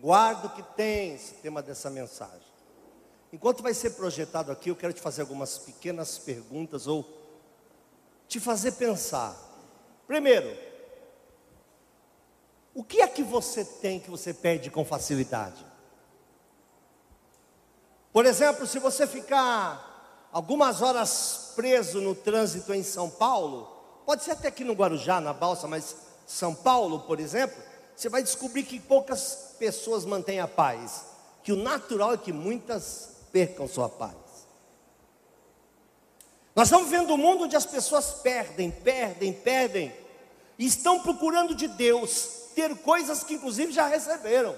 Guarda o que tens, tema dessa mensagem. Enquanto vai ser projetado aqui, eu quero te fazer algumas pequenas perguntas ou te fazer pensar. Primeiro, o que é que você tem que você perde com facilidade? Por exemplo, se você ficar algumas horas preso no trânsito em São Paulo, pode ser até aqui no Guarujá, na Balsa, mas São Paulo, por exemplo, você vai descobrir que poucas pessoas mantêm a paz, que o natural é que muitas percam sua paz. Nós estamos vendo um mundo onde as pessoas perdem, perdem, perdem, e estão procurando de Deus ter coisas que inclusive já receberam.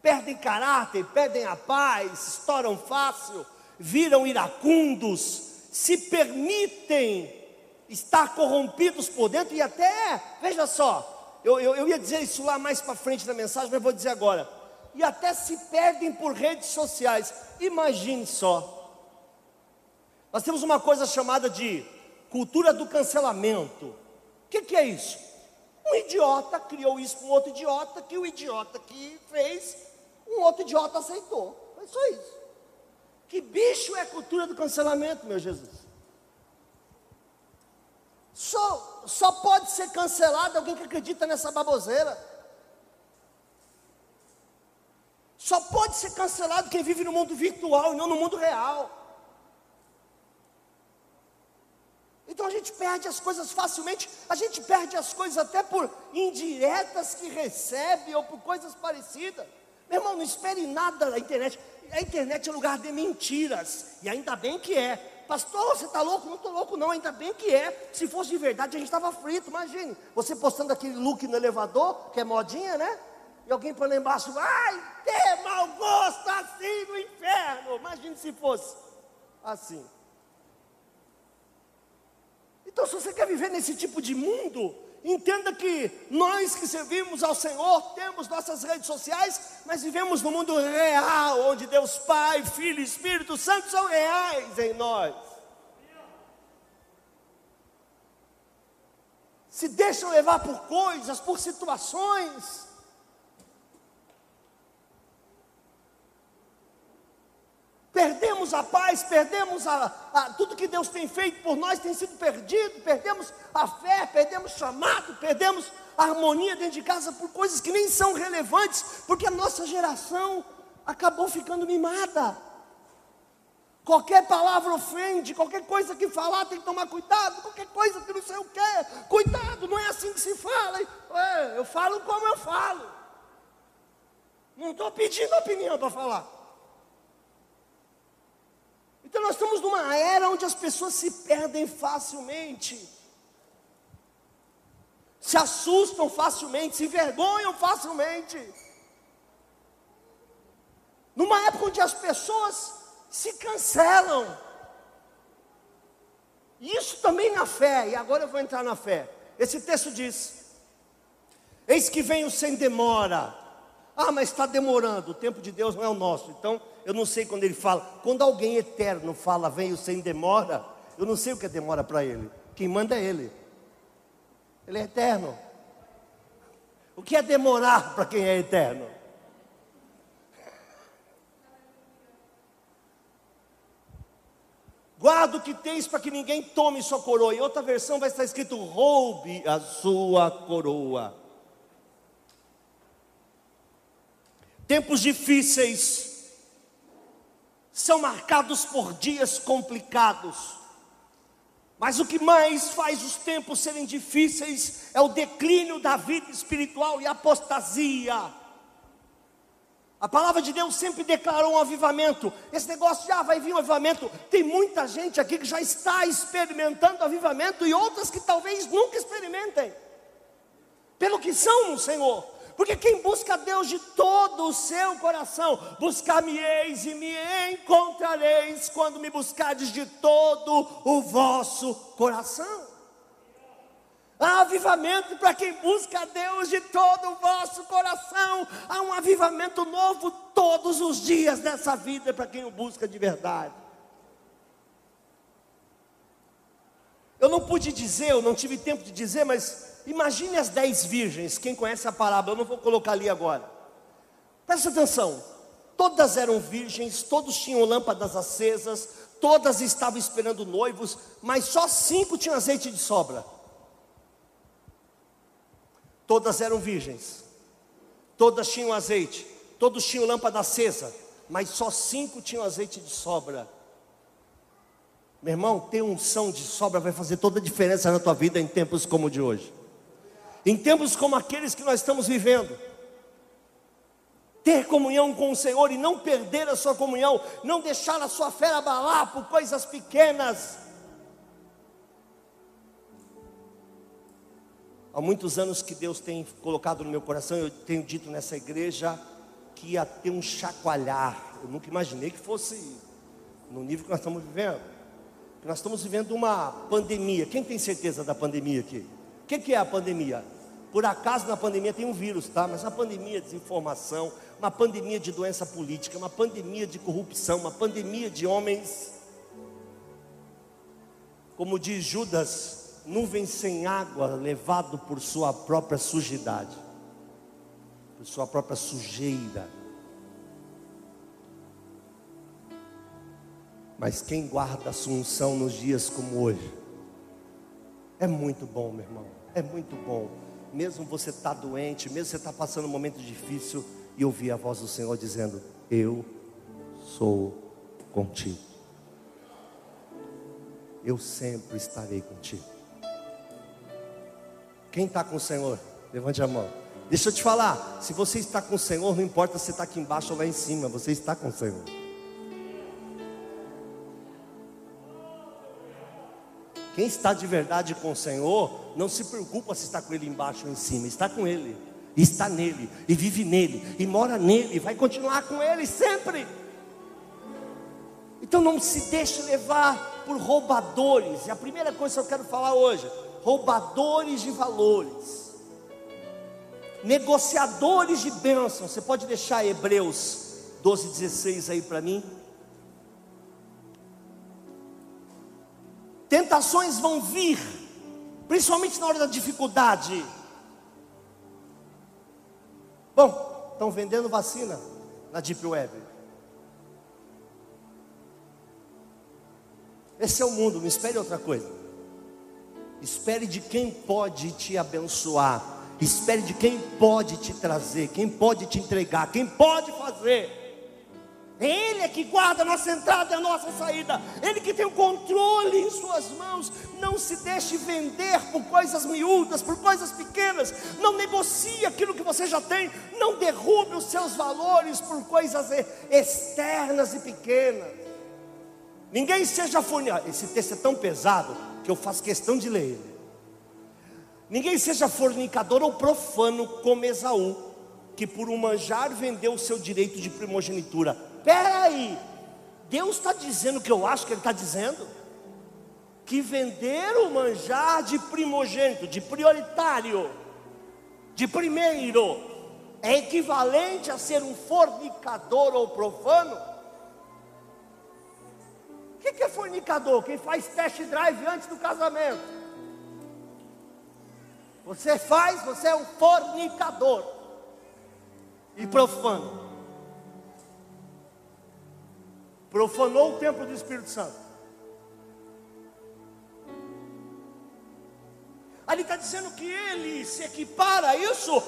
Perdem caráter, perdem a paz, estouram fácil, viram iracundos, se permitem estar corrompidos por dentro e até, veja só, eu, eu, eu ia dizer isso lá mais para frente na mensagem, mas vou dizer agora. E até se perdem por redes sociais. Imagine só. Nós temos uma coisa chamada de cultura do cancelamento. O que, que é isso? Um idiota criou isso com outro idiota, que o idiota que fez, um outro idiota aceitou. Foi só isso. Que bicho é a cultura do cancelamento, meu Jesus? Só, só pode ser cancelado alguém que acredita nessa baboseira. Só pode ser cancelado quem vive no mundo virtual e não no mundo real. Então a gente perde as coisas facilmente, a gente perde as coisas até por indiretas que recebe ou por coisas parecidas. Meu irmão, não espere nada da internet. A internet é lugar de mentiras, e ainda bem que é. Pastor, você está louco? Não estou louco, não, ainda bem que é. Se fosse de verdade, a gente estava frito. Imagine, você postando aquele look no elevador, que é modinha, né? E alguém por lá embaixo, ai, ter mau gosto assim no inferno. Imagine se fosse assim. Então, se você quer viver nesse tipo de mundo, entenda que nós que servimos ao Senhor temos nossas redes sociais, mas vivemos no mundo real, onde Deus Pai, Filho e Espírito Santo são reais em nós. Se deixam levar por coisas, por situações, perdemos a paz, perdemos a, a, tudo que Deus tem feito por nós tem sido perdido, perdemos a fé, perdemos chamado, perdemos a harmonia dentro de casa por coisas que nem são relevantes, porque a nossa geração acabou ficando mimada. Qualquer palavra ofende, qualquer coisa que falar tem que tomar cuidado, qualquer coisa que não sei o que, cuidado, não é assim que se fala. Eu falo como eu falo, não estou pedindo opinião para falar. Então nós estamos numa era onde as pessoas se perdem facilmente, se assustam facilmente, se envergonham facilmente. Numa época onde as pessoas se cancelam. Isso também na fé, e agora eu vou entrar na fé. Esse texto diz: Eis que venho sem demora. Ah, mas está demorando, o tempo de Deus não é o nosso. Então, eu não sei quando ele fala. Quando alguém eterno fala, venho sem demora, eu não sei o que é demora para ele. Quem manda é ele. Ele é eterno. O que é demorar para quem é eterno? Guarda o que tens para que ninguém tome sua coroa. Em outra versão vai estar escrito: roube a sua coroa. Tempos difíceis são marcados por dias complicados. Mas o que mais faz os tempos serem difíceis é o declínio da vida espiritual e a apostasia. A palavra de Deus sempre declarou um avivamento. Esse negócio já vai vir um avivamento. Tem muita gente aqui que já está experimentando avivamento e outras que talvez nunca experimentem. Pelo que são Senhor. Porque quem busca Deus de todo o seu coração, buscar-me-eis e me encontrareis quando me buscardes de todo o vosso coração. Há avivamento para quem busca a Deus de todo o vosso coração. Há um avivamento novo todos os dias nessa vida para quem o busca de verdade. Eu não pude dizer, eu não tive tempo de dizer, mas imagine as dez virgens. Quem conhece a parábola, eu não vou colocar ali agora. Presta atenção. Todas eram virgens, todos tinham lâmpadas acesas, todas estavam esperando noivos, mas só cinco tinham azeite de sobra todas eram virgens, todas tinham azeite, todos tinham lâmpada acesa, mas só cinco tinham azeite de sobra. Meu irmão, ter unção de sobra vai fazer toda a diferença na tua vida em tempos como o de hoje. Em tempos como aqueles que nós estamos vivendo. Ter comunhão com o Senhor e não perder a sua comunhão, não deixar a sua fé abalar por coisas pequenas. Há muitos anos que Deus tem colocado no meu coração, eu tenho dito nessa igreja que ia ter um chacoalhar. Eu nunca imaginei que fosse no nível que nós estamos vivendo. Nós estamos vivendo uma pandemia. Quem tem certeza da pandemia aqui? O que, que é a pandemia? Por acaso na pandemia tem um vírus, tá? Mas a pandemia de desinformação, uma pandemia de doença política, uma pandemia de corrupção, uma pandemia de homens. Como diz Judas, nuvem sem água, levado por sua própria sujidade, por sua própria sujeira. Mas quem guarda a sua unção nos dias como hoje, é muito bom, meu irmão, é muito bom. Mesmo você está doente, mesmo você está passando um momento difícil, e ouvir a voz do Senhor dizendo: Eu sou contigo. Eu sempre estarei contigo. Quem está com o Senhor? Levante a mão. Deixa eu te falar, se você está com o Senhor, não importa se está aqui embaixo ou lá em cima, você está com o Senhor. Quem está de verdade com o Senhor, não se preocupa se está com Ele embaixo ou em cima, está com Ele, está nele, e vive nele, e mora nele, vai continuar com Ele sempre. Então não se deixe levar por roubadores, e a primeira coisa que eu quero falar hoje, roubadores de valores, negociadores de bênçãos. Você pode deixar Hebreus 12, 16 aí para mim? Tentações vão vir, principalmente na hora da dificuldade. Bom, estão vendendo vacina na Deep Web. Esse é o mundo, não espere outra coisa. Espere de quem pode te abençoar. Espere de quem pode te trazer, quem pode te entregar, quem pode fazer. Ele é que guarda a nossa entrada e a nossa saída. Ele que tem o controle em suas mãos. Não se deixe vender por coisas miúdas, por coisas pequenas. Não negocie aquilo que você já tem. Não derrube os seus valores por coisas externas e pequenas. Ninguém seja fornecedor. Esse texto é tão pesado que eu faço questão de ler ele. Ninguém seja fornicador ou profano como Esaú, que por um manjar vendeu o seu direito de primogenitura. Peraí, Deus está dizendo o que eu acho que Ele está dizendo? Que vender o manjar de primogênito, de prioritário, de primeiro, é equivalente a ser um fornicador ou profano? O que, que é fornicador? Quem faz test drive antes do casamento. Você faz, você é um fornicador e profano. Profanou o templo do Espírito Santo. Ali está dizendo que ele se equipara a isso,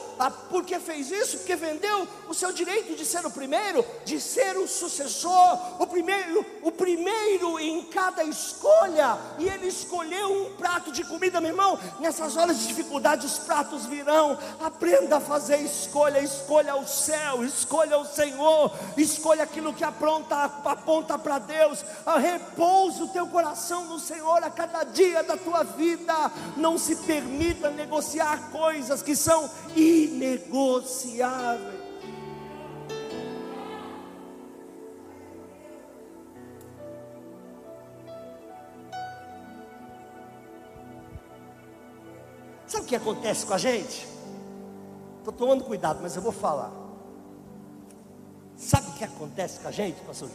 por que fez isso? Porque vendeu o seu direito de ser o primeiro, de ser o sucessor, o primeiro, o primeiro em cada escolha, e ele escolheu um prato de comida, meu irmão. Nessas horas de dificuldade, os pratos virão. Aprenda a fazer escolha, escolha o céu, escolha o Senhor, escolha aquilo que apronta, aponta para Deus. Repousa o teu coração no Senhor a cada dia da tua vida. Não se permita negociar coisas que são inegociáveis. Sabe o que acontece com a gente? Estou tomando cuidado, mas eu vou falar. Sabe o que acontece com a gente, pastor?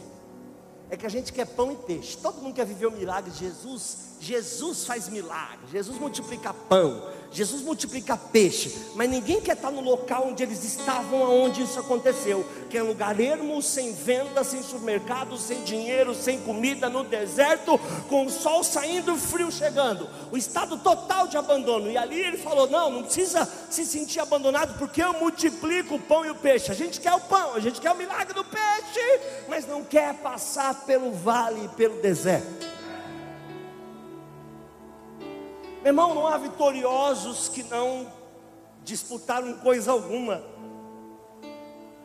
É que a gente quer pão e peixe. Todo mundo quer viver o milagre de Jesus Jesus faz milagre, Jesus multiplica pão, Jesus multiplica peixe, mas ninguém quer estar no local onde eles estavam, aonde isso aconteceu, que é um lugar ermo, sem venda, sem supermercado, sem dinheiro, sem comida, no deserto, com o sol saindo e o frio chegando, o estado total de abandono. E ali ele falou: Não, não precisa se sentir abandonado, porque eu multiplico o pão e o peixe. A gente quer o pão, a gente quer o milagre do peixe, mas não quer passar pelo vale, pelo deserto. Meu irmão, não há vitoriosos que não disputaram coisa alguma.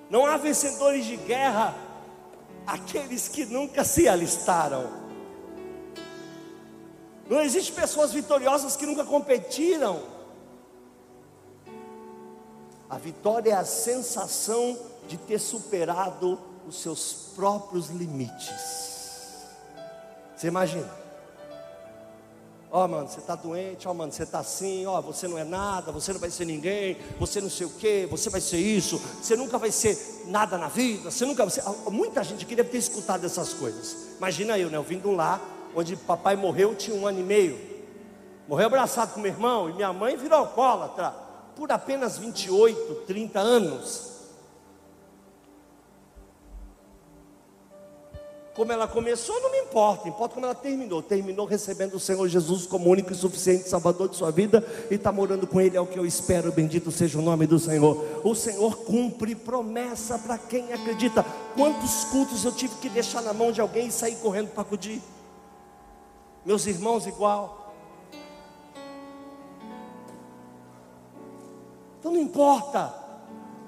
Não há vencedores de guerra aqueles que nunca se alistaram. Não existe pessoas vitoriosas que nunca competiram. A vitória é a sensação de ter superado os seus próprios limites. Você imagina? Ó, oh, mano, você está doente, ó, oh, mano, você está assim, ó, oh, você não é nada, você não vai ser ninguém, você não sei o que, você vai ser isso, você nunca vai ser nada na vida, você nunca vai ser. Muita gente deve ter escutado essas coisas. Imagina eu, né? Eu vindo lá, onde papai morreu, tinha um ano e meio. Morreu abraçado com meu irmão, e minha mãe virou alcoólatra por apenas 28, 30 anos. Como ela começou, não me importa, importa como ela terminou. Terminou recebendo o Senhor Jesus como único e suficiente Salvador de sua vida e está morando com Ele, é o que eu espero. Bendito seja o nome do Senhor. O Senhor cumpre promessa para quem acredita. Quantos cultos eu tive que deixar na mão de alguém e sair correndo para acudir? Meus irmãos, igual. Então não importa,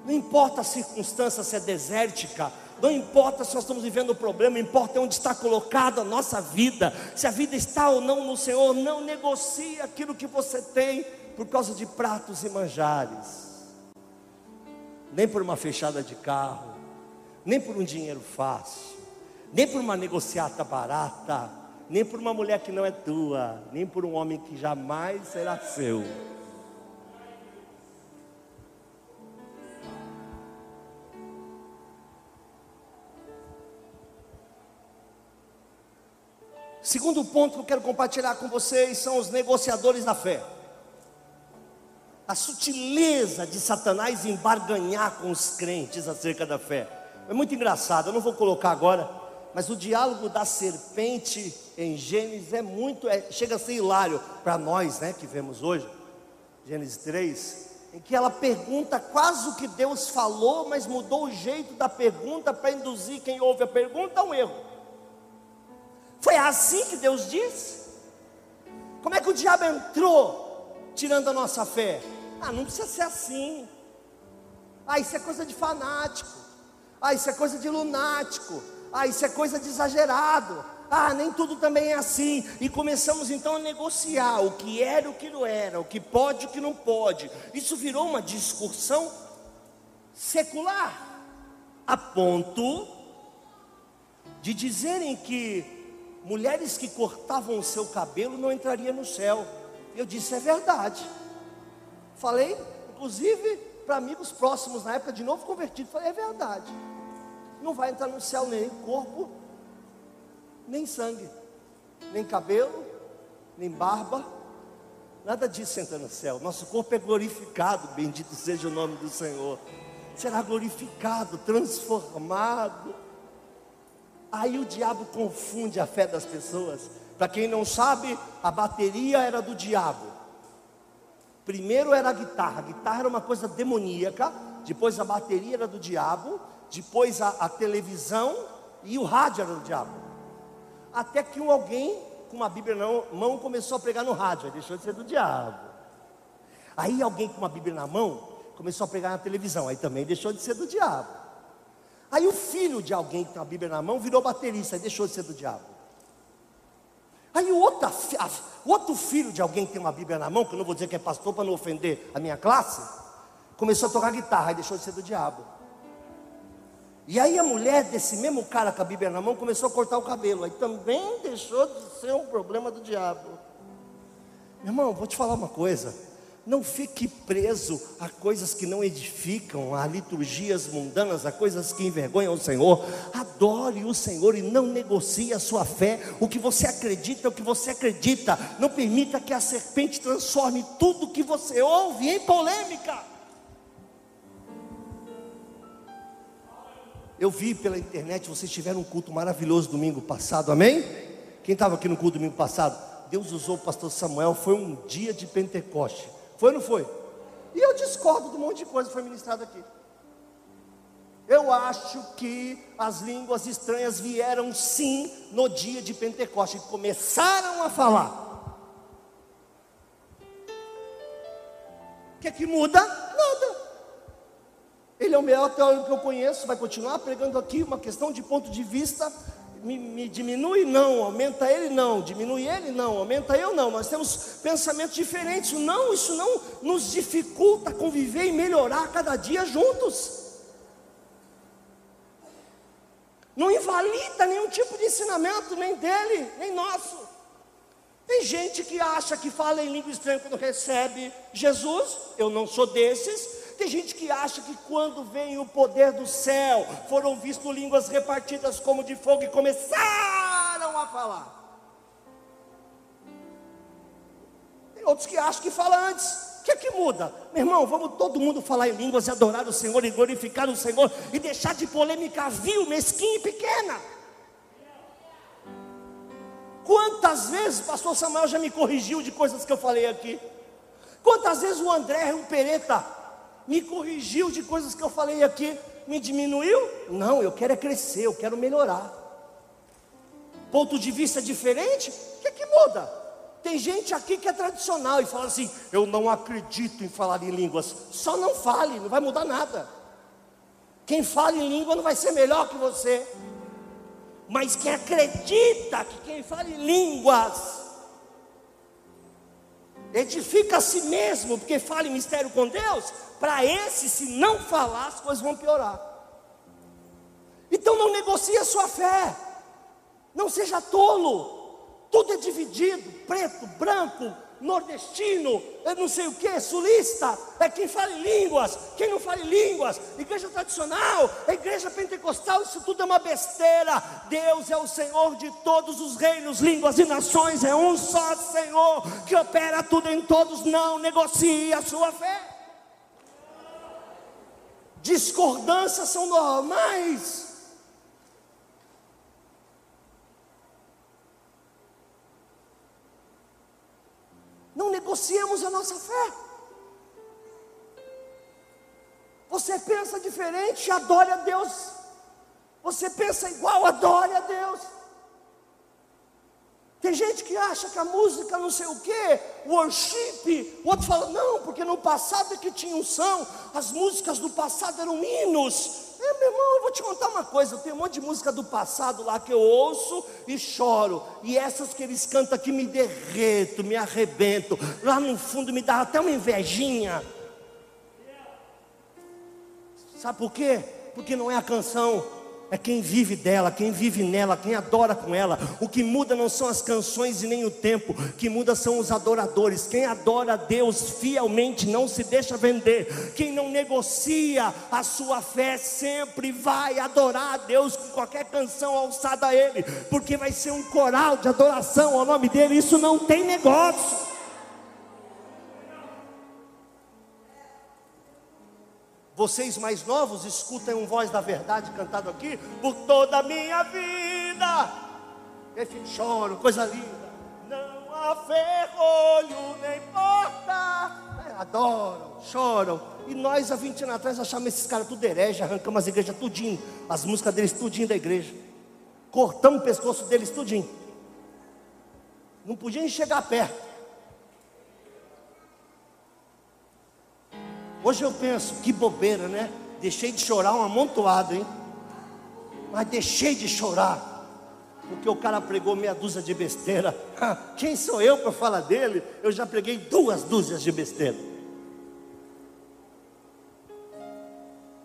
não importa a circunstância se é desértica não importa se nós estamos vivendo o problema, importa onde está colocada a nossa vida. Se a vida está ou não no Senhor, não negocie aquilo que você tem por causa de pratos e manjares. Nem por uma fechada de carro, nem por um dinheiro fácil, nem por uma negociata barata, nem por uma mulher que não é tua, nem por um homem que jamais será seu. Segundo ponto que eu quero compartilhar com vocês são os negociadores da fé. A sutileza de Satanás em barganhar com os crentes acerca da fé. É muito engraçado, eu não vou colocar agora, mas o diálogo da serpente em Gênesis é muito, é, chega a ser hilário para nós, né, que vemos hoje, Gênesis 3, em que ela pergunta quase o que Deus falou, mas mudou o jeito da pergunta para induzir quem ouve a pergunta a um erro. Foi assim que Deus disse? Como é que o diabo entrou tirando a nossa fé? Ah, não precisa ser assim. Ah, isso é coisa de fanático. Ah, isso é coisa de lunático. Ah, isso é coisa de exagerado. Ah, nem tudo também é assim. E começamos então a negociar o que era e o que não era, o que pode e o que não pode. Isso virou uma discussão secular, a ponto de dizerem que mulheres que cortavam o seu cabelo não entrariam no céu. Eu disse, é verdade. Falei, inclusive, para amigos próximos na época, de novo convertido, falei, é verdade. Não vai entrar no céu nem corpo, nem sangue, nem cabelo, nem barba, nada disso entra no céu. Nosso corpo é glorificado, bendito seja o nome do Senhor. Será glorificado, transformado. Aí o diabo confunde a fé das pessoas. Para quem não sabe, a bateria era do diabo. Primeiro era a guitarra, a guitarra era uma coisa demoníaca, depois a bateria era do diabo, depois a, a televisão e o rádio era do diabo. Até que um alguém com uma Bíblia na mão começou a pregar no rádio, aí deixou de ser do diabo. Aí alguém com uma Bíblia na mão começou a pregar na televisão, aí também deixou de ser do diabo. Aí o filho de alguém que tem a Bíblia na mão virou baterista, aí deixou de ser do diabo. Aí o outro filho de alguém que tem uma Bíblia na mão, que eu não vou dizer que é pastor para não ofender a minha classe, começou a tocar guitarra e deixou de ser do diabo. E aí a mulher desse mesmo cara com a Bíblia na mão começou a cortar o cabelo. Aí também deixou de ser um problema do diabo. Meu irmão, vou te falar uma coisa. Não fique preso a coisas que não edificam, a liturgias mundanas, a coisas que envergonham o Senhor. Adore o Senhor e não negocie a sua fé. O que você acredita é o que você acredita. Não permita que a serpente transforme tudo que você ouve em polêmica. Eu vi pela internet, vocês tiveram um culto maravilhoso domingo passado, amém? Quem estava aqui no culto domingo passado? Deus usou o pastor Samuel, foi um dia de Pentecoste. Foi ou não foi? E eu discordo de um monte de coisa que foi ministrado aqui. Eu acho que as línguas estranhas vieram sim no dia de Pentecoste, e começaram a falar. O que é que muda? Nada. Ele é o melhor teólogo que eu conheço, vai continuar pregando aqui uma questão de ponto de vista me, me, diminui, não, aumenta ele, não, diminui ele, não, aumenta eu, não. Nós temos pensamentos diferentes. Não, isso não nos dificulta conviver e melhorar cada dia juntos. Não invalida nenhum tipo de ensinamento, nem dele, nem nosso. Tem gente que acha que fala em língua estranha quando recebe Jesus, eu não sou desses. Tem gente que acha que quando vem o poder do céu, foram vistas línguas repartidas como de fogo e começaram a falar. Tem outros que acham que fala antes. O que é que muda? Meu irmão, vamos todo mundo falar em línguas e adorar o Senhor e glorificar o Senhor e deixar de polêmica vil, mesquinha e pequena. Quantas vezes o pastor Samuel já me corrigiu de coisas que eu falei aqui? Quantas vezes o André, o Pereta, me corrigiu de coisas que eu falei aqui, me diminuiu? Não, eu quero é crescer, eu quero melhorar. Ponto de vista diferente? O que, é que muda? Tem gente aqui que é tradicional e fala assim: eu não acredito em falar em línguas. Só não fale, não vai mudar nada. Quem fala em língua não vai ser melhor que você. Mas quem acredita que quem fala em línguas edifica a si mesmo, porque fala em mistério com Deus, para esse, se não falar, as coisas vão piorar. Então não negocie a sua fé, não seja tolo, tudo é dividido, preto, branco, nordestino, eu não sei o que, sulista, é quem fala em línguas, quem não fala em línguas, igreja tradicional, igreja pentecostal, isso tudo é uma besteira. Deus é o Senhor de todos os reinos, línguas e nações, é um só Senhor que opera tudo em todos, não negocie a sua fé. Discordâncias são normais. Não negociemos a nossa fé. Você pensa diferente, adore a Deus. Você pensa igual, adore a Deus. Gente que acha que a música não sei o que, worship, o outro fala, não, porque no passado é que tinha unção, as músicas do passado eram hinos. É, meu irmão, eu vou te contar uma coisa, tem um monte de música do passado lá que eu ouço e choro, e essas que eles cantam aqui me derreto, me arrebento, lá no fundo me dá até uma invejinha. Sabe por quê? Porque não é a canção, é quem vive dela, quem vive nela, quem adora com ela. O que muda não são as canções e nem o tempo, o que muda são os adoradores. Quem adora a Deus fielmente não se deixa vender. Quem não negocia a sua fé sempre vai adorar a Deus com qualquer canção alçada a Ele, porque vai ser um coral de adoração ao nome dEle. Isso não tem negócio. Vocês mais novos escutem um voz da verdade cantado aqui por toda a minha vida. Esse choro, coisa linda. Não há ferrolho nem porta. É, adoram, choram. E nós, há 20 anos atrás, achamos esses caras tudo herege, arrancamos as igrejas tudinho, as músicas deles tudinho da igreja. Cortamos o pescoço deles tudinho. Não podiam chegar perto. Hoje eu penso, que bobeira, né? Deixei de chorar um amontoado, hein? Mas deixei de chorar porque o cara pregou meia dúzia de besteira. Quem sou eu para falar dele? Eu já preguei duas dúzias de besteira.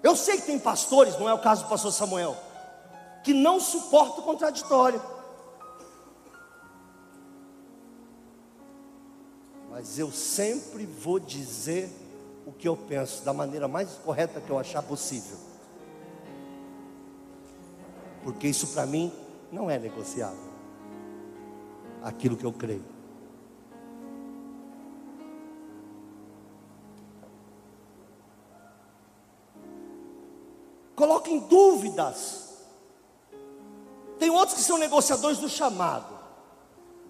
Eu sei que tem pastores, não é o caso do pastor Samuel, que não suportam o contraditório. Mas eu sempre vou dizer o que eu penso, da maneira mais correta que eu achar possível. Porque isso para mim não é negociável. Aquilo que eu creio. Coloquem dúvidas. Tem outros que são negociadores do chamado.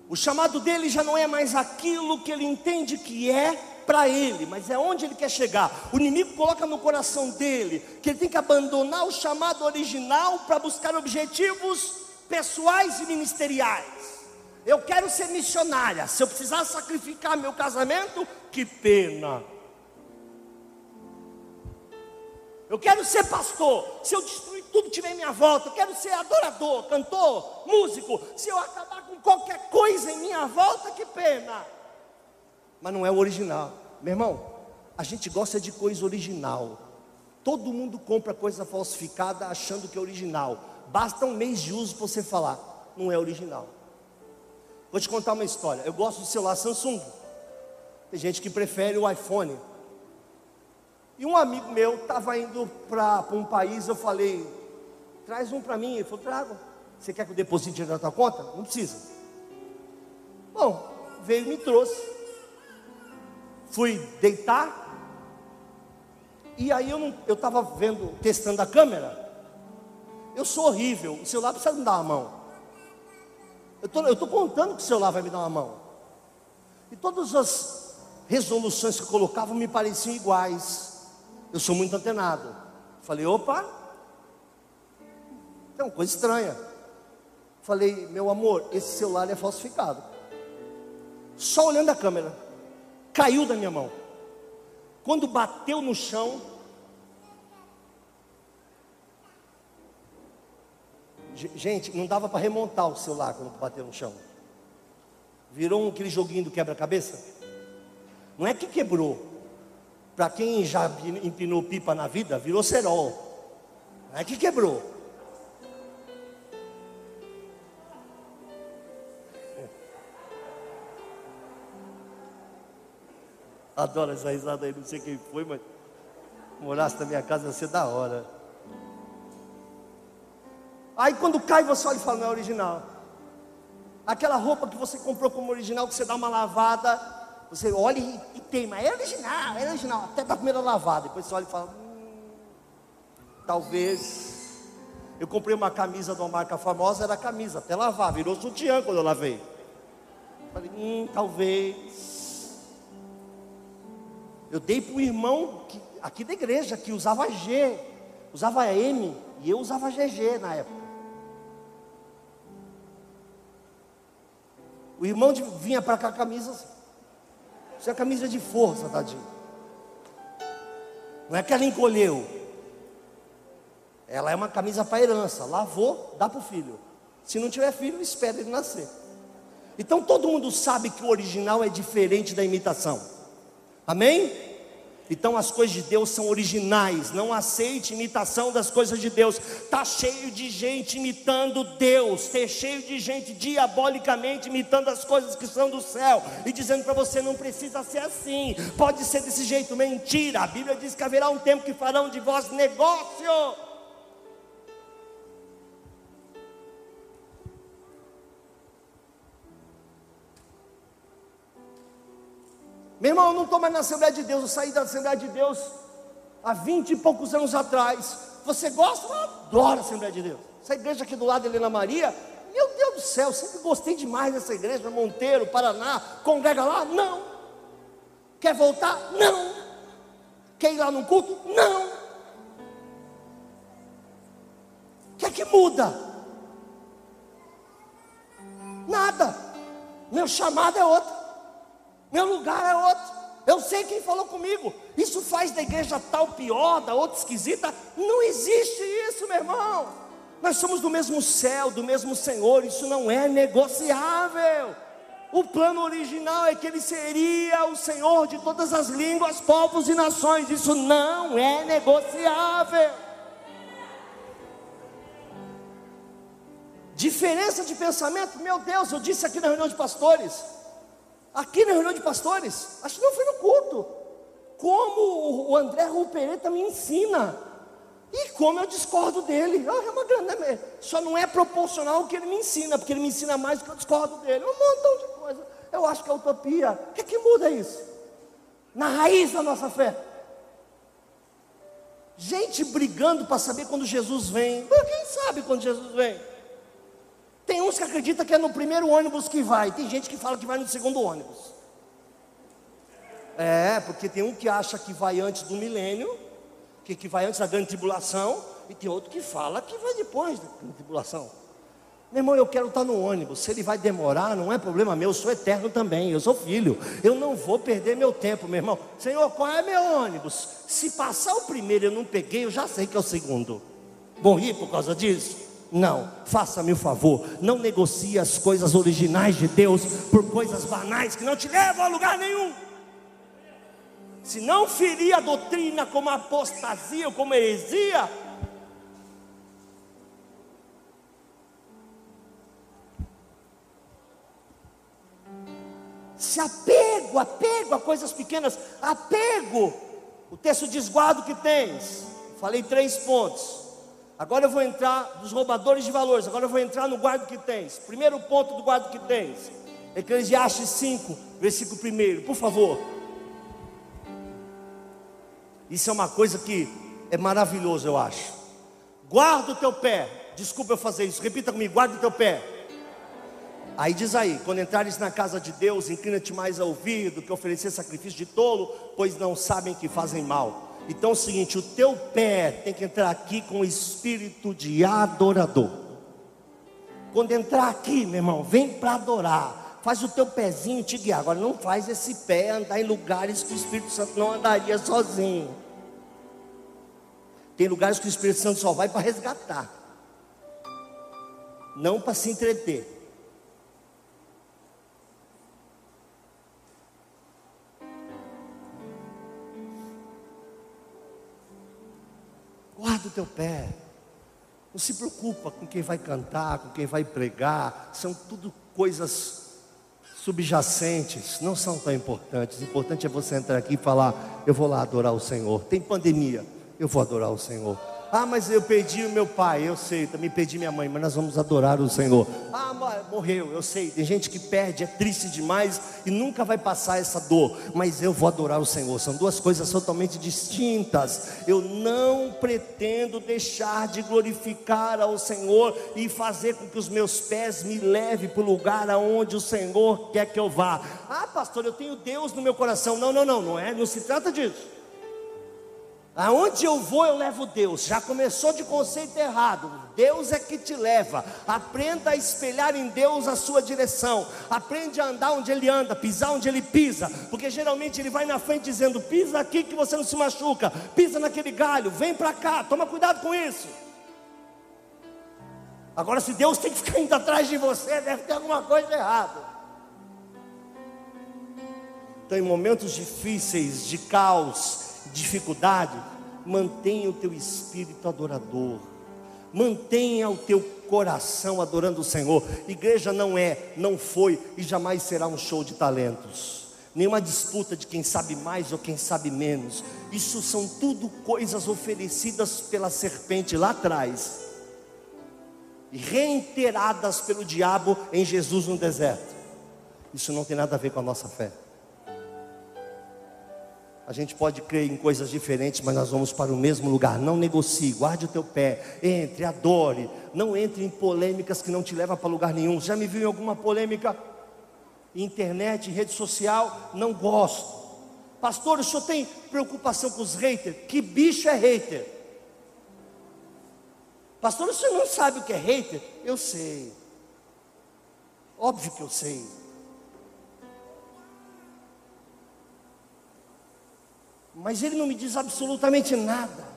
O chamado dele já não é mais aquilo que ele entende que é para ele, mas é onde ele quer chegar. O inimigo coloca no coração dele que ele tem que abandonar o chamado original para buscar objetivos pessoais e ministeriais. Eu quero ser missionária. Se eu precisar sacrificar meu casamento, que pena. Eu quero ser pastor. Se eu destruir tudo que tiver em minha volta, eu quero ser adorador, cantor, músico. Se eu acabar com qualquer coisa em minha volta, que pena. Mas não é o original. Meu irmão, a gente gosta de coisa original. Todo mundo compra coisa falsificada achando que é original. Basta um mês de uso para você falar, não é original. Vou te contar uma história. Eu gosto do celular Samsung. Tem gente que prefere o iPhone. E um amigo meu estava indo para um país, eu falei, traz um para mim. Ele falou, trago. Você quer que eu deposite dinheiro na tua conta? Não precisa. Bom, veio e me trouxe. Fui deitar. E aí eu estava vendo, testando a câmera. Eu sou horrível, o celular precisa me dar uma mão. Eu estou contando que o celular vai me dar uma mão. E todas as resoluções que eu colocava me pareciam iguais. Eu sou muito antenado. Falei, opa, tem uma coisa estranha. Falei, meu amor, esse celular é falsificado. Só olhando a câmera, caiu da minha mão. Quando bateu no chão, Gente, não dava para remontar o celular quando bateu no chão. Virou aquele joguinho do quebra-cabeça. Não é que quebrou. Para quem já empinou pipa na vida, virou cerol. Não é que quebrou. Adoro essa risada aí, não sei quem foi, mas morasse na minha casa ia ser da hora. Aí quando cai, você olha e fala, não é original. Aquela roupa que você comprou como original, que você dá uma lavada, você olha e, e teima, é original, é original, até da primeira lavada. Depois você olha e fala, hum, talvez. Eu comprei uma camisa de uma marca famosa, era camisa, até lavar, virou sutiã quando eu lavei. Falei, hum, talvez. Eu dei para um irmão que, aqui da igreja que usava G, usava M, e eu usava GG na época. O irmão de, vinha para cá camisa assim. Isso é camisa de força, tadinho. Não é que ela encolheu. Ela é uma camisa para herança. Lavou, dá para o filho. Se não tiver filho, espera ele nascer. Então todo mundo sabe que o original é diferente da imitação. Amém? Então as coisas de Deus são originais. Não aceite imitação das coisas de Deus. Tá cheio de gente imitando Deus. Tá cheio de gente diabolicamente imitando as coisas que são do céu e dizendo para você não precisa ser assim. Pode ser desse jeito. Mentira. A Bíblia diz que haverá um tempo que farão de vós negócio. Meu irmão, eu não estou mais na Assembleia de Deus, eu saí da Assembleia de Deus há vinte e poucos anos atrás. Você gosta? Eu adoro a Assembleia de Deus. Essa igreja aqui do lado Helena Maria, meu Deus do céu, sempre gostei demais dessa igreja, Monteiro, Paraná, congrega lá? Não. Quer voltar? Não. Quer ir lá no culto? Não. O que é que muda? Nada. Meu chamado é outro. Meu lugar é outro. Eu sei quem falou comigo. Isso faz da igreja tal pior, da outra esquisita. Não existe isso, meu irmão. Nós somos do mesmo céu, do mesmo Senhor. Isso não é negociável. O plano original é que ele seria o Senhor de todas as línguas, povos e nações. Isso não é negociável. Diferença de pensamento, meu Deus, eu disse aqui na reunião de pastores. Aqui na reunião de pastores, acho que não foi no culto. Como o André Rupereta me ensina. E como eu discordo dele. Ah, é uma grande. Né, só não é proporcional ao que ele me ensina, porque ele me ensina mais do que eu discordo dele. Um montão de coisa. Eu acho que é utopia. O que, é que muda isso? Na raiz da nossa fé. Gente brigando para saber quando Jesus vem. Mas quem sabe quando Jesus vem? Tem uns que acreditam que é no primeiro ônibus que vai. Tem gente que fala que vai no segundo ônibus. É, porque tem um que acha que vai antes do milênio, que, que vai antes da grande tribulação, e tem outro que fala que vai depois da grande tribulação. Meu irmão, eu quero estar no ônibus. Se ele vai demorar, não é problema meu. Eu sou eterno também. Eu sou filho. Eu não vou perder meu tempo, meu irmão. Senhor, qual é meu ônibus? Se passar o primeiro e eu não peguei, eu já sei que é o segundo. Morri por causa disso? Não. Faça-me o favor. Não negocie as coisas originais de Deus por coisas banais que não te levam a lugar nenhum. Se não ferir a doutrina como apostasia ou como heresia, Se apego, apego a coisas pequenas, apego. O texto diz: guarda o que tens. Falei três pontos. Agora eu vou entrar dos roubadores de valores. Agora eu vou entrar no guarda que tens. Primeiro ponto do guarda que tens. Eclesiastes 5, versículo 1. Por favor. Isso é uma coisa que é maravilhoso, eu acho. Guarda o teu pé. Desculpa eu fazer isso. Repita comigo: guarda o teu pé Aí diz aí: quando entrares na casa de Deus, inclina-te mais a ouvir do que oferecer sacrifício de tolo, pois não sabem que fazem mal. Então é o seguinte: o teu pé tem que entrar aqui com o espírito de adorador. Quando entrar aqui, meu irmão, vem para adorar. Faz o teu pezinho te guiar. Agora não faz esse pé andar em lugares que o Espírito Santo não andaria sozinho. Tem lugares que o Espírito Santo só vai para resgatar, não para se entreter. Guarda o teu pé. Não se preocupa com quem vai cantar, com quem vai pregar. São tudo coisas subjacentes, não são tão importantes. O importante é você entrar aqui e falar: Eu vou lá adorar o Senhor. Tem pandemia, eu vou adorar o Senhor. Ah, mas eu perdi o meu pai, eu sei, também perdi minha mãe, mas nós vamos adorar o Senhor. Ah, morreu, eu sei, tem gente que perde, é triste demais e nunca vai passar essa dor, mas eu vou adorar o Senhor. São duas coisas totalmente distintas. Eu não pretendo deixar de glorificar ao Senhor e fazer com que os meus pés me levem para o lugar aonde o Senhor quer que eu vá. Ah, pastor, eu tenho Deus no meu coração. Não, não, não, não é, não se trata disso. Aonde eu vou, eu levo Deus. Já começou de conceito errado. Deus é que te leva. Aprenda a espelhar em Deus a sua direção. Aprende a andar onde Ele anda, pisar onde Ele pisa. Porque geralmente Ele vai na frente dizendo: pisa aqui que você não se machuca. Pisa naquele galho, vem para cá. Toma cuidado com isso. Agora, se Deus tem que ficar indo atrás de você, deve ter alguma coisa errada. Então, em momentos difíceis, de caos, dificuldade, mantenha o teu espírito adorador. Mantenha o teu coração adorando o Senhor. Igreja não é, não foi e jamais será um show de talentos. Nenhuma disputa de quem sabe mais ou quem sabe menos. Isso são tudo coisas oferecidas pela serpente lá atrás reiteradas pelo diabo em Jesus no deserto. Isso não tem nada a ver com a nossa fé. A gente pode crer em coisas diferentes, mas nós vamos para o mesmo lugar. Não negocie, guarde o teu pé, entre, adore. Não entre em polêmicas que não te levam para lugar nenhum. Já me viu em alguma polêmica? Internet, rede social? Não gosto. Pastor, o senhor tem preocupação com os haters? Que bicho é hater? Pastor, o senhor não sabe o que é hater? Eu sei. Óbvio que eu sei. Mas ele não me diz absolutamente nada.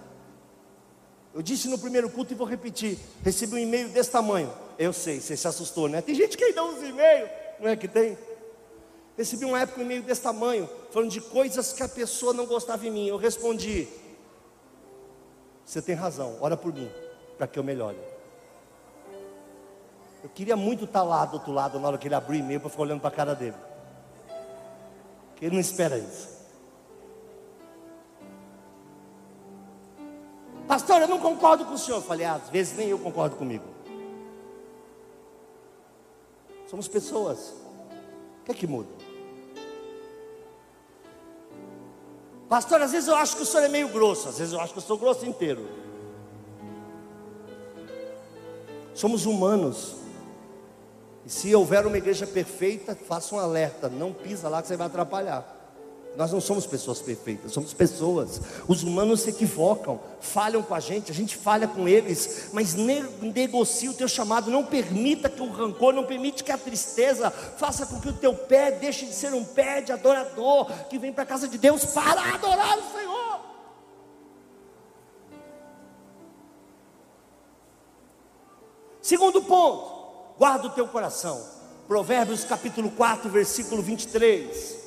Eu disse no primeiro culto e vou repetir: recebi um e-mail desse tamanho. Eu sei, você se assustou, né? Tem gente que ainda usa e-mail, não é que tem? Recebi uma época um e-mail desse tamanho, falando de coisas que a pessoa não gostava em mim. Eu respondi: Você tem razão, ora por mim, para que eu melhore. Eu queria muito estar lá do outro lado na hora que ele abriu o e-mail para ficar olhando para a cara dele. Ele não espera isso. Pastor, eu não concordo com o senhor. Eu falei, às vezes nem eu concordo comigo. Somos pessoas. O que é que muda? Pastor, às vezes eu acho que o senhor é meio grosso, às vezes eu acho que eu sou grosso inteiro. Somos humanos. E se houver uma igreja perfeita, faça um alerta, não pisa lá que você vai atrapalhar. Nós não somos pessoas perfeitas, somos pessoas. Os humanos se equivocam, falham com a gente, a gente falha com eles, mas negocie o teu chamado, não permita que o rancor, não permite que a tristeza faça com que o teu pé deixe de ser um pé de adorador, que vem para a casa de Deus para adorar o Senhor. Segundo ponto, guarda o teu coração. Provérbios capítulo 4, versículo 23.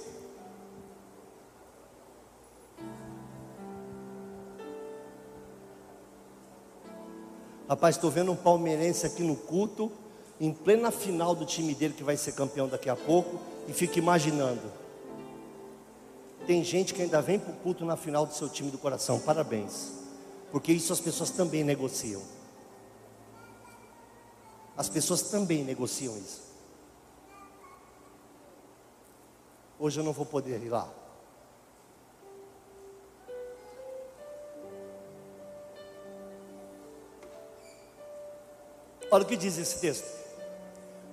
Rapaz, estou vendo um palmeirense aqui no culto, em plena final do time dele que vai ser campeão daqui a pouco, e fica imaginando. Tem gente que ainda vem para o culto na final do seu time do coração, parabéns, porque isso as pessoas também negociam. As pessoas também negociam isso. Hoje eu não vou poder ir lá. Olha o que diz esse texto.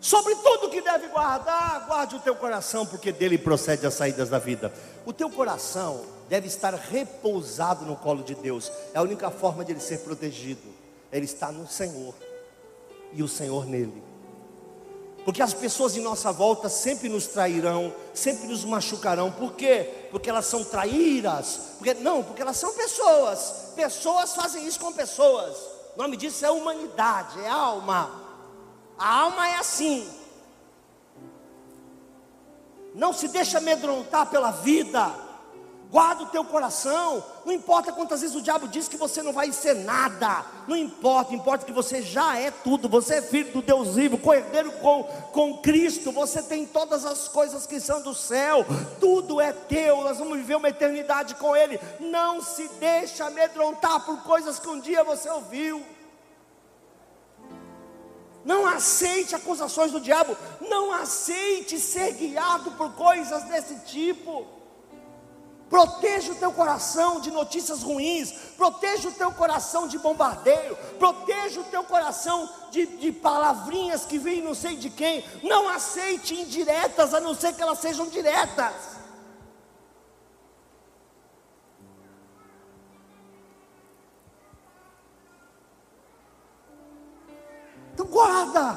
Sobre tudo que deve guardar, guarde o teu coração, porque dele procede as saídas da vida. O teu coração deve estar repousado no colo de Deus. É a única forma de ele ser protegido. Ele está no Senhor e o Senhor nele. Porque as pessoas em nossa volta sempre nos trairão, sempre nos machucarão. Por quê? Porque elas são traíras. Porque não, porque elas são pessoas. Pessoas fazem isso com pessoas. O nome disso é humanidade, é alma. A alma é assim. Não se deixa amedrontar pela vida. Guarda o teu coração. Não importa quantas vezes o diabo diz que você não vai ser nada. Não importa, importa que você já é tudo. Você é filho do Deus vivo, cordeiro com, com Cristo. Você tem todas as coisas que são do céu. Tudo é teu. Nós vamos viver uma eternidade com Ele. Não se deixe amedrontar por coisas que um dia você ouviu. Não aceite acusações do diabo. Não aceite ser guiado por coisas desse tipo. Proteja o teu coração de notícias ruins, proteja o teu coração de bombardeio, proteja o teu coração de, de palavrinhas que vêm não sei de quem. Não aceite indiretas, a não ser que elas sejam diretas. Então guarda.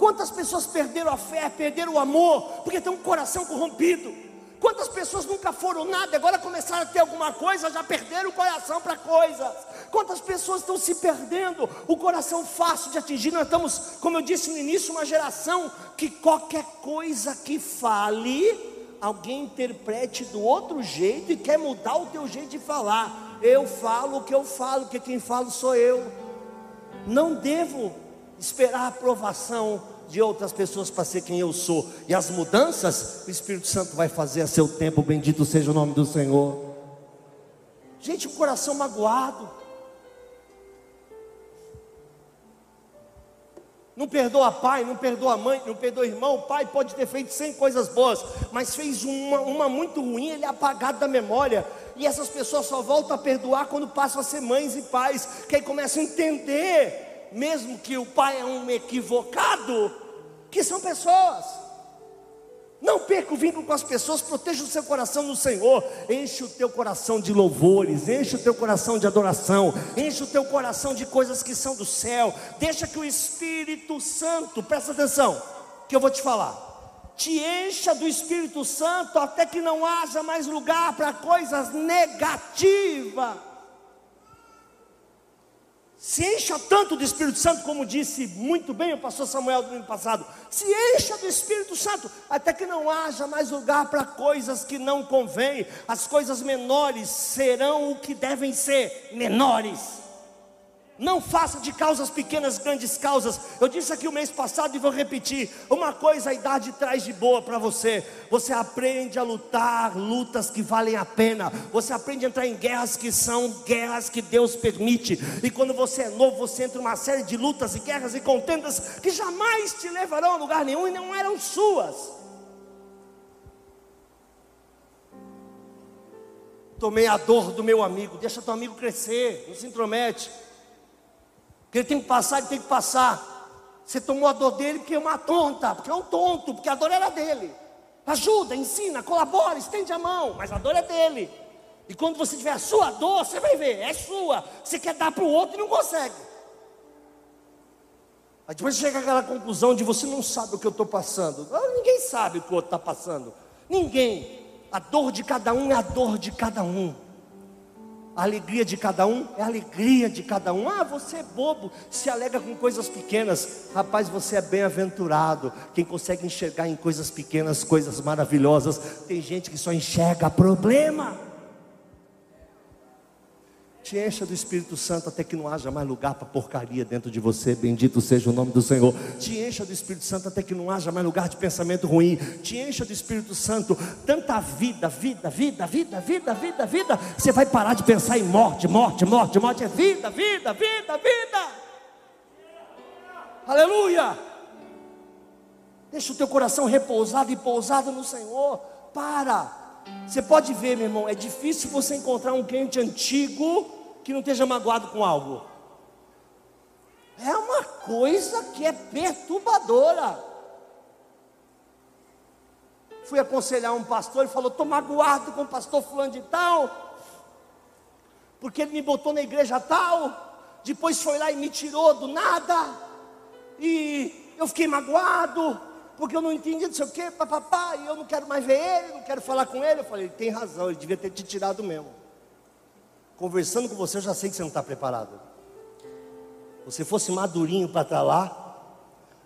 Quantas pessoas perderam a fé, perderam o amor, porque tem um coração corrompido. Quantas pessoas nunca foram nada, agora começaram a ter alguma coisa, já perderam o coração para coisas. Quantas pessoas estão se perdendo, o coração fácil de atingir. Nós estamos, como eu disse no início, uma geração que qualquer coisa que fale, alguém interprete do outro jeito e quer mudar o teu jeito de falar. Eu falo o que eu falo, porque quem fala sou eu. Não devo esperar a aprovação de outras pessoas para ser quem eu sou. E as mudanças, o Espírito Santo vai fazer a seu tempo, bendito seja o nome do Senhor. Gente, o coração magoado. Não perdoa pai, não perdoa mãe, não perdoa irmão. O pai pode ter feito 100 coisas boas, mas fez uma, uma muito ruim, ele é apagado da memória. E essas pessoas só voltam a perdoar quando passam a ser mães e pais, que aí começam a entender mesmo que o pai é um equivocado, que são pessoas. Não perca o vínculo com as pessoas, proteja o seu coração no Senhor. Enche o teu coração de louvores, enche o teu coração de adoração, enche o teu coração de coisas que são do céu. Deixa que o Espírito Santo, presta atenção, que eu vou te falar. Te encha do Espírito Santo até que não haja mais lugar para coisas negativas. Se encha tanto do Espírito Santo, como disse muito bem o pastor Samuel do ano passado. Se encha do Espírito Santo, até que não haja mais lugar para coisas que não convêm. As coisas menores serão o que devem ser menores. Não faça de causas pequenas grandes causas. Eu disse aqui o mês passado e vou repetir. Uma coisa a idade traz de boa para você. Você aprende a lutar lutas que valem a pena. Você aprende a entrar em guerras que são guerras que Deus permite. E quando você é novo, você entra em uma série de lutas e guerras e contendas que jamais te levarão a lugar nenhum e não eram suas. Tomei a dor do meu amigo. Deixa teu amigo crescer. Não se intromete. Porque ele tem que passar, ele tem que passar. Você tomou a dor dele porque é uma tonta, porque é um tonto, porque a dor era dele. Ajuda, ensina, colabora, estende a mão, mas a dor é dele. E quando você tiver a sua dor, você vai ver, é sua. Você quer dar para o outro e não consegue. Aí depois chega aquela conclusão de você não sabe o que eu estou passando. Ah, ninguém sabe o que o outro está passando. Ninguém. A dor de cada um é a dor de cada um. A alegria de cada um é a alegria de cada um. Ah, você é bobo, se alega com coisas pequenas. Rapaz, você é bem-aventurado. Quem consegue enxergar em coisas pequenas coisas maravilhosas. Tem gente que só enxerga problema. Te encha do Espírito Santo até que não haja mais lugar para porcaria dentro de você. Bendito seja o nome do Senhor. Te encha do Espírito Santo até que não haja mais lugar de pensamento ruim. Te encha do Espírito Santo. Tanta vida, vida, vida, vida, vida, vida, vida. Você vai parar de pensar em morte, morte, morte, morte. É vida, vida, vida, vida. Aleluia. Deixa o teu coração repousado e pousado no Senhor. Para. Você pode ver, meu irmão, é difícil você encontrar um crente antigo que não esteja magoado com algo. É uma coisa que é perturbadora. Fui aconselhar um pastor, ele falou: estou magoado com o pastor fulano de tal, porque ele me botou na igreja tal, depois foi lá e me tirou do nada, e eu fiquei magoado, porque eu não entendi, não sei o que, papapá, e eu não quero mais ver ele, não quero falar com ele. Eu falei: ele tem razão, ele devia ter te tirado mesmo conversando com você, eu já sei que você não está preparado. Você fosse madurinho para estar tá lá,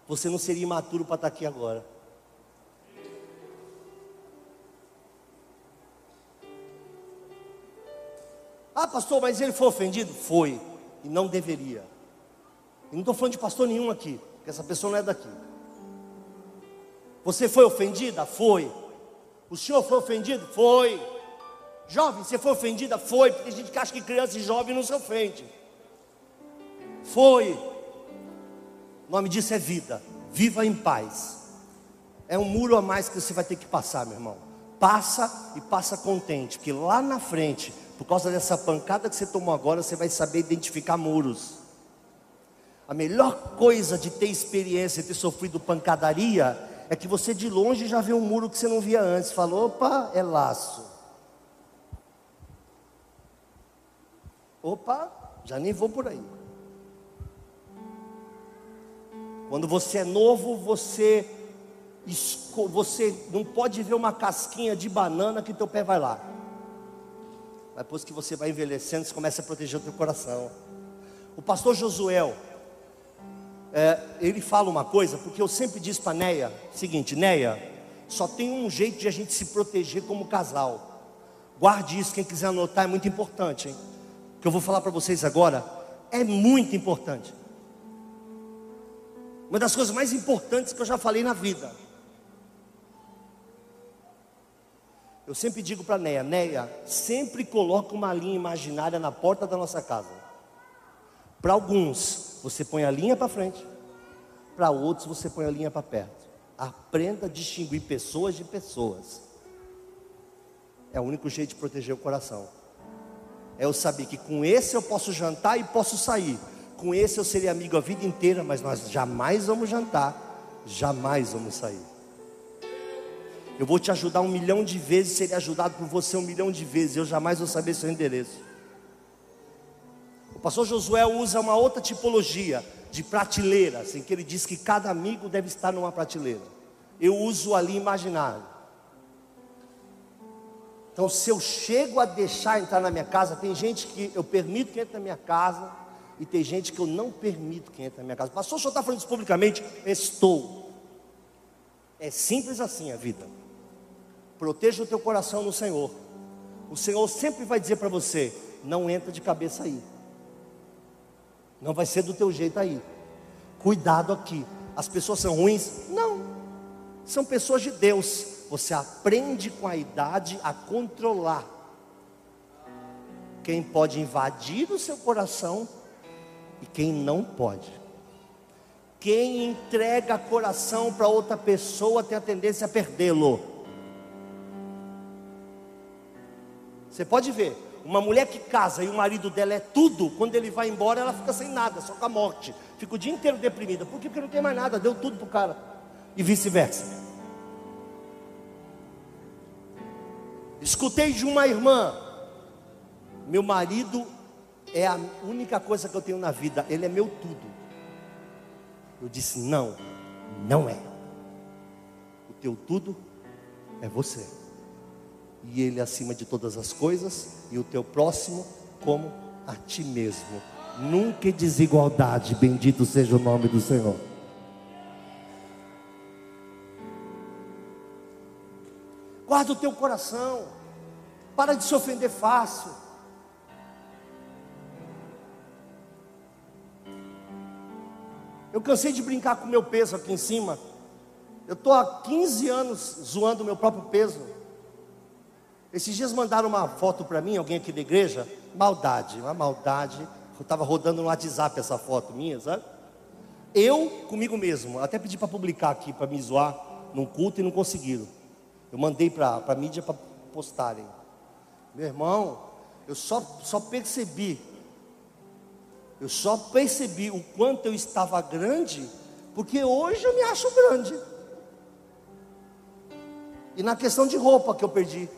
você não seria imaturo para estar tá aqui agora. Ah, pastor, mas ele foi ofendido? Foi, e não deveria. E não estou falando de pastor nenhum aqui, porque essa pessoa não é daqui. Você foi ofendida? Foi. O senhor foi ofendido? Foi. Jovem, você foi ofendida? Foi, porque tem gente que acha que criança e jovem não se ofende. Foi. O nome disso é vida. Viva em paz. É um muro a mais que você vai ter que passar, meu irmão. Passa e passa contente, porque lá na frente, por causa dessa pancada que você tomou agora, você vai saber identificar muros. A melhor coisa de ter experiência e ter sofrido pancadaria é que você de longe já vê um muro que você não via antes. Falou, opa, é laço. Opa, já nem vou por aí. Quando você é novo, você você não pode ver uma casquinha de banana que teu pé vai lá. Mas depois que você vai envelhecendo, você começa a proteger o teu coração. O pastor Josuel, é, ele fala uma coisa, porque eu sempre disse para Neia, seguinte, Neia, só tem um jeito de a gente se proteger como casal. Guarde isso, quem quiser anotar, é muito importante, hein? Que eu vou falar para vocês agora é muito importante. Uma das coisas mais importantes que eu já falei na vida. Eu sempre digo para Neia, Neia, sempre coloca uma linha imaginária na porta da nossa casa. Para alguns, você põe a linha para frente. Para outros, você põe a linha para perto. Aprenda a distinguir pessoas de pessoas. É o único jeito de proteger o coração é eu saber que com esse eu posso jantar e posso sair. Com esse eu seria amigo a vida inteira, mas nós jamais vamos jantar, jamais vamos sair. Eu vou te ajudar um milhão de vezes, seria ajudado por você um milhão de vezes. Eu jamais vou saber seu endereço. O pastor Josué usa uma outra tipologia de prateleira, assim, que ele diz que cada amigo deve estar numa prateleira. Eu uso ali imaginário. Então, se eu chego a deixar entrar na minha casa, tem gente que eu permito que entre na minha casa, e tem gente que eu não permito que entre na minha casa. Pastor, o senhor está falando isso publicamente? Estou. É simples assim a vida. Proteja o teu coração no Senhor. O Senhor sempre vai dizer para você: não entra de cabeça aí. Não vai ser do teu jeito aí. Cuidado aqui. As pessoas são ruins? Não. São pessoas de Deus. Você aprende com a idade a controlar quem pode invadir o seu coração e quem não pode. Quem entrega coração para outra pessoa tem a tendência a perdê-lo. Você pode ver, uma mulher que casa e o marido dela é tudo, quando ele vai embora, ela fica sem nada, só com a morte. Fica o dia inteiro deprimida. Por quê? Porque não tem mais nada, deu tudo pro cara. E vice-versa. Escutei de uma irmã: meu marido é a única coisa que eu tenho na vida, ele é meu tudo. Eu disse: não, não é. O teu tudo é você e Ele acima de todas as coisas, e o teu próximo como a ti mesmo. Nunca em desigualdade, bendito seja o nome do Senhor. Guarda o teu coração, para de se ofender fácil. Eu cansei de brincar com o meu peso aqui em cima. Eu estou há 15 anos zoando o meu próprio peso. Esses dias mandaram uma foto para mim, alguém aqui da igreja, maldade, uma maldade. Eu estava rodando no WhatsApp essa foto minha, sabe? Eu comigo mesmo, até pedi para publicar aqui, para me zoar num culto e não conseguiram. Eu mandei para a mídia para postarem. Meu irmão, eu só, só percebi, eu só percebi o quanto eu estava grande, porque hoje eu me acho grande. E na questão de roupa que eu perdi.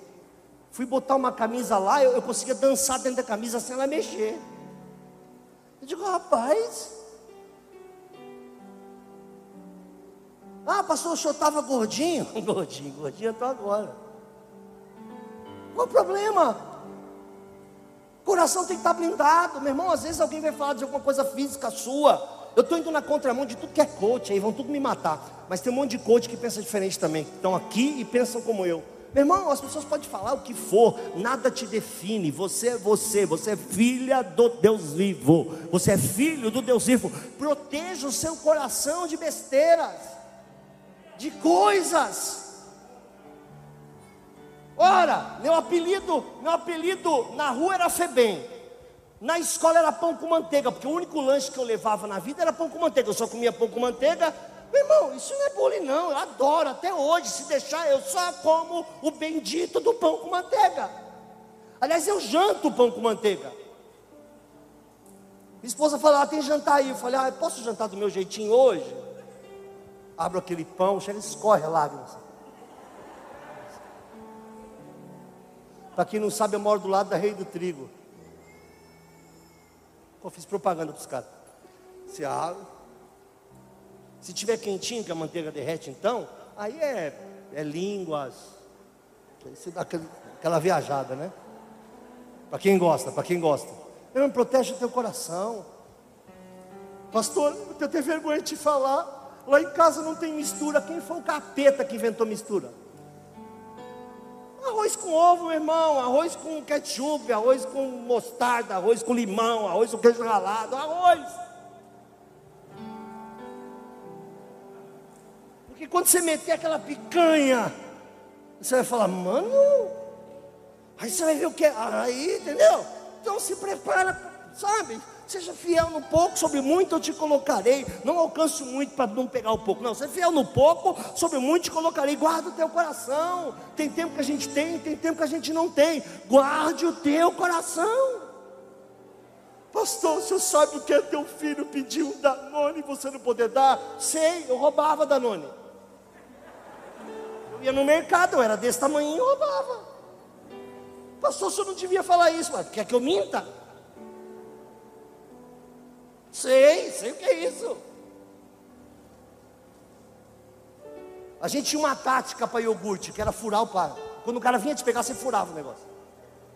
Fui botar uma camisa lá, eu, eu conseguia dançar dentro da camisa sem ela mexer. Eu digo, rapaz. Ah, pastor, o senhor estava gordinho? Gordinho, gordinho, eu estou agora. Qual o problema? O coração tem que estar blindado, meu irmão. Às vezes alguém vai falar de alguma coisa física sua. Eu estou indo na contramão de tudo que é coach, aí vão tudo me matar. Mas tem um monte de coach que pensa diferente também. Estão aqui e pensam como eu. Meu irmão, as pessoas podem falar o que for, nada te define. Você é você, você é filha do Deus vivo. Você é filho do Deus vivo. Proteja o seu coração de besteiras, de coisas. Ora, meu apelido, meu apelido na rua era Febem. Na escola era pão com manteiga, porque o único lanche que eu levava na vida era pão com manteiga. Eu só comia pão com manteiga meu irmão, isso não é bullying, não. Eu adoro até hoje. Se deixar, eu só como o bendito do pão com manteiga. Aliás, eu janto pão com manteiga. Minha esposa falou: ah, tem jantar aí. Eu falei: ah, posso jantar do meu jeitinho hoje? Abro aquele pão, chega e escorre lágrimas. Para quem não sabe, eu moro do lado da Rei do Trigo. Eu fiz propaganda para os caras. Você abre, se tiver quentinho, que a manteiga derrete, então, aí é, é línguas. Aí você dá aquele, aquela viajada, né? Para quem gosta, para quem gosta. Eu protege o teu coração. Pastor, eu tenho vergonha de te falar. Lá em casa não tem mistura. Quem foi o capeta que inventou mistura? Arroz com ovo, meu irmão. Arroz com ketchup, arroz com mostarda, arroz com limão, arroz com queijo ralado. Arroz. Porque quando você meter aquela picanha, você vai falar, mano, aí você vai ver o que é, aí, entendeu? Então se prepara, sabe? Seja fiel no pouco, sobre muito eu te colocarei. Não alcanço muito para não pegar o pouco. Não, seja fiel no pouco, sobre muito te colocarei. Guarda o teu coração. Tem tempo que a gente tem, tem tempo que a gente não tem. Guarde o teu coração. Pastor, o senhor sabe o que é teu filho pediu um Danone e você não poder dar? Sei, eu roubava Danone ia no mercado, eu era desse tamanho e roubava. Pastor, o senhor não devia falar isso, mas quer que eu minta? Sei, sei o que é isso. A gente tinha uma tática para iogurte, que era furar o par. Quando o cara vinha te pegar, você furava o negócio.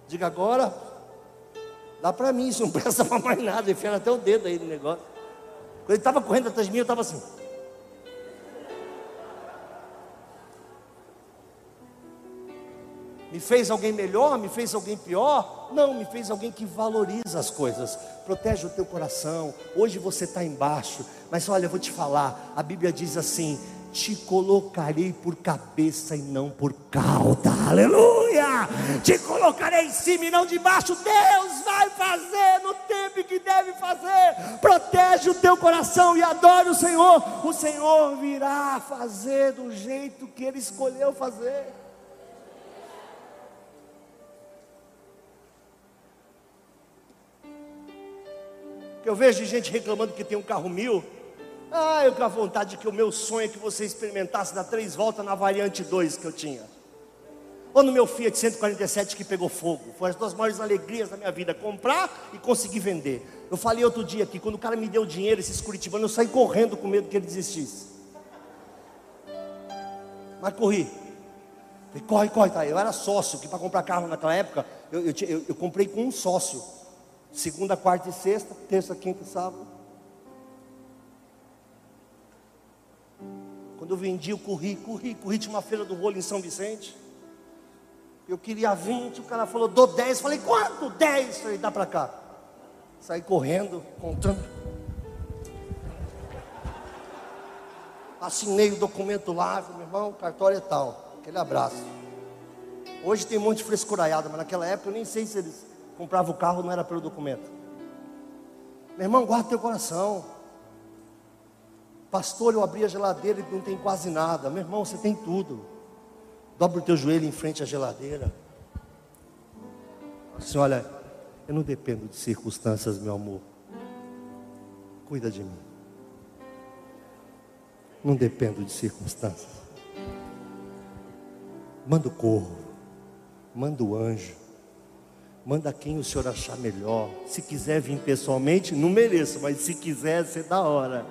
Diga agora, dá para mim, isso não presta para mais nada, enfiando até o dedo aí no negócio. Quando ele estava correndo atrás de mim, eu estava assim. Me fez alguém melhor? Me fez alguém pior? Não, me fez alguém que valoriza as coisas, protege o teu coração. Hoje você está embaixo, mas olha, eu vou te falar: a Bíblia diz assim: te colocarei por cabeça e não por cauda, aleluia! Te colocarei em cima e não debaixo. Deus vai fazer no tempo que deve fazer. Protege o teu coração e adore o Senhor. O Senhor virá fazer do jeito que Ele escolheu fazer. Eu vejo gente reclamando que tem um carro mil. Ah, eu com a vontade que o meu sonho é que você experimentasse dar três voltas na variante 2 que eu tinha. Ou no meu Fiat 147 que pegou fogo. Foi as duas maiores alegrias da minha vida: comprar e conseguir vender. Eu falei outro dia que quando o cara me deu dinheiro, esses curitibanos, eu saí correndo com medo que ele desistisse. Mas corri. Falei, corre, corre, tá. Eu era sócio, que para comprar carro naquela época, eu, eu, eu, eu comprei com um sócio. Segunda, quarta e sexta, terça, quinta e sábado. Quando eu vendi, eu corri, corri, corri. Tinha uma feira do rolo em São Vicente. Eu queria 20, o cara falou, dou 10. Falei, quanto? 10. Falei, dá para cá. Saí correndo, contando. Assinei o documento lá, meu irmão, cartório é tal. Aquele abraço. Hoje tem um monte de frescuraiada, mas naquela época eu nem sei se eles comprava o carro, não era pelo documento. Meu irmão, guarda teu coração. Pastor, eu abri a geladeira e não tem quase nada. Meu irmão, você tem tudo. Dobra o teu joelho em frente à geladeira. Assim, olha, eu não dependo de circunstâncias, meu amor. Cuida de mim. Não dependo de circunstâncias. Manda o corvo, manda o anjo, Manda quem o senhor achar melhor. Se quiser vir pessoalmente, não mereço, mas se quiser, ser da hora.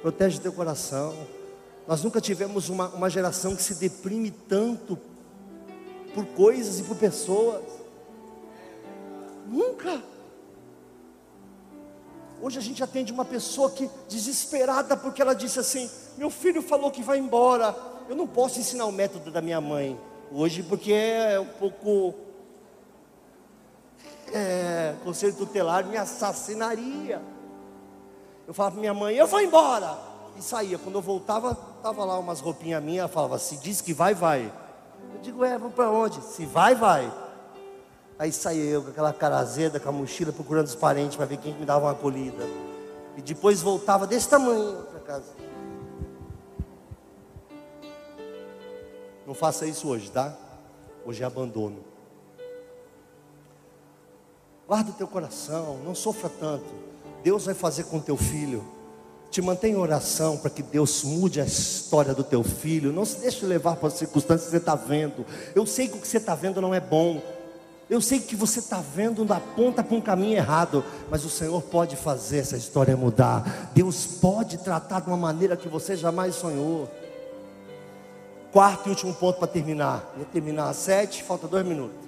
Protege teu coração. Nós nunca tivemos uma, uma geração que se deprime tanto por coisas e por pessoas. Nunca. Hoje a gente atende uma pessoa que desesperada porque ela disse assim: "Meu filho falou que vai embora. Eu não posso ensinar o método da minha mãe hoje porque é um pouco. É, conselho tutelar me assassinaria. Eu falava para minha mãe, eu vou embora. E saía. Quando eu voltava, tava lá umas roupinhas minhas. Ela falava, se diz que vai, vai. Eu digo, é, vamos para onde? Se vai, vai. Aí saía eu com aquela cara azeda, com a mochila, procurando os parentes para ver quem me dava uma acolhida. E depois voltava desse tamanho para casa. Não faça isso hoje, tá? Hoje é abandono. Guarda o teu coração, não sofra tanto. Deus vai fazer com teu filho. Te mantenha em oração para que Deus mude a história do teu filho. Não se deixe levar para as circunstâncias que você está vendo. Eu sei que o que você está vendo não é bom. Eu sei que você está vendo da ponta para um caminho errado, mas o Senhor pode fazer essa história mudar. Deus pode tratar de uma maneira que você jamais sonhou. Quarto e último ponto para terminar. Ia terminar às sete, falta dois minutos.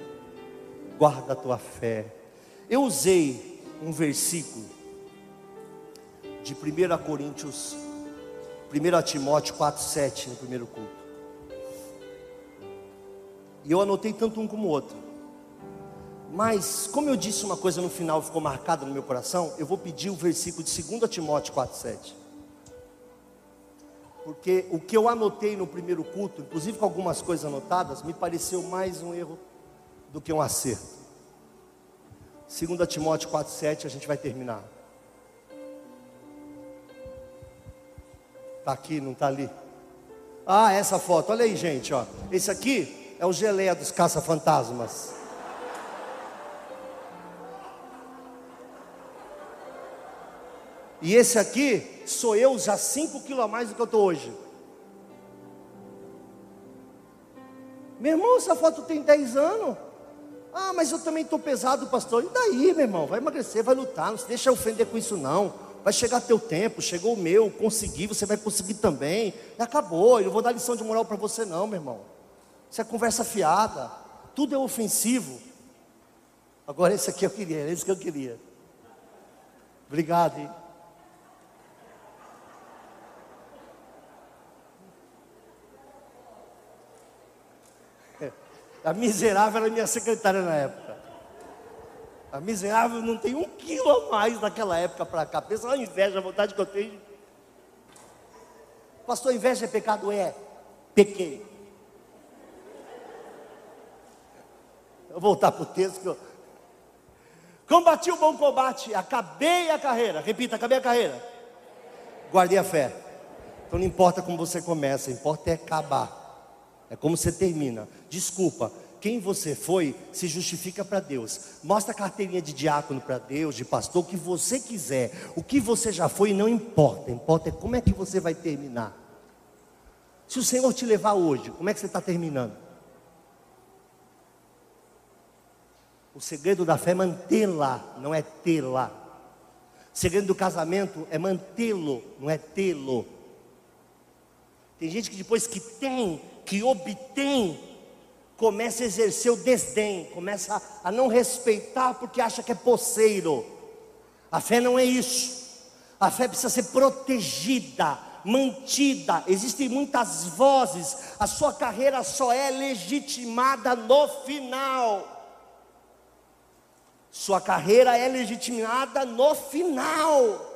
Guarda a tua fé. Eu usei um versículo de 1 Coríntios, 1 Timóteo 4, 7 no primeiro culto. E eu anotei tanto um como o outro. Mas, como eu disse uma coisa no final, ficou marcada no meu coração, eu vou pedir o versículo de 2 Timóteo 4, 7 porque o que eu anotei no primeiro culto, inclusive com algumas coisas anotadas, me pareceu mais um erro do que um acerto. 2 Timóteo 4,7, a gente vai terminar. Está aqui, não está ali? Ah, essa foto, olha aí, gente, ó. Esse aqui é o geleia dos caça-fantasmas. E esse aqui sou eu já 5 quilos a mais do que eu estou hoje. Meu irmão, essa foto tem 10 anos. Ah, mas eu também estou pesado, pastor. E daí, meu irmão? Vai emagrecer, vai lutar. Não se deixa ofender com isso, não. Vai chegar teu tempo, chegou o meu, consegui, você vai conseguir também. E acabou, eu não vou dar lição de moral para você, não, meu irmão. Isso é conversa fiada. Tudo é ofensivo. Agora, esse aqui eu queria, esse que eu queria. Obrigado, hein? A miserável era minha secretária na época. A miserável não tem um quilo a mais naquela época para cá. Pensa na inveja, a vontade que eu tenho. Pastor, inveja é pecado? É. Pequei. Vou voltar para o texto que eu. Combati o bom combate, acabei a carreira. Repita, acabei a carreira. Guardei a fé. Então não importa como você começa, importa é acabar. É como você termina. Desculpa, quem você foi se justifica para Deus. Mostra a carteirinha de diácono para Deus, de pastor, o que você quiser. O que você já foi não importa. Importa é como é que você vai terminar. Se o Senhor te levar hoje, como é que você está terminando? O segredo da fé é mantê-la, não é tê-la. O segredo do casamento é mantê-lo, não é tê-lo. Tem gente que depois que tem, que obtém, começa a exercer o desdém, começa a não respeitar porque acha que é poceiro. A fé não é isso. A fé precisa ser protegida, mantida. Existem muitas vozes. A sua carreira só é legitimada no final. Sua carreira é legitimada no final.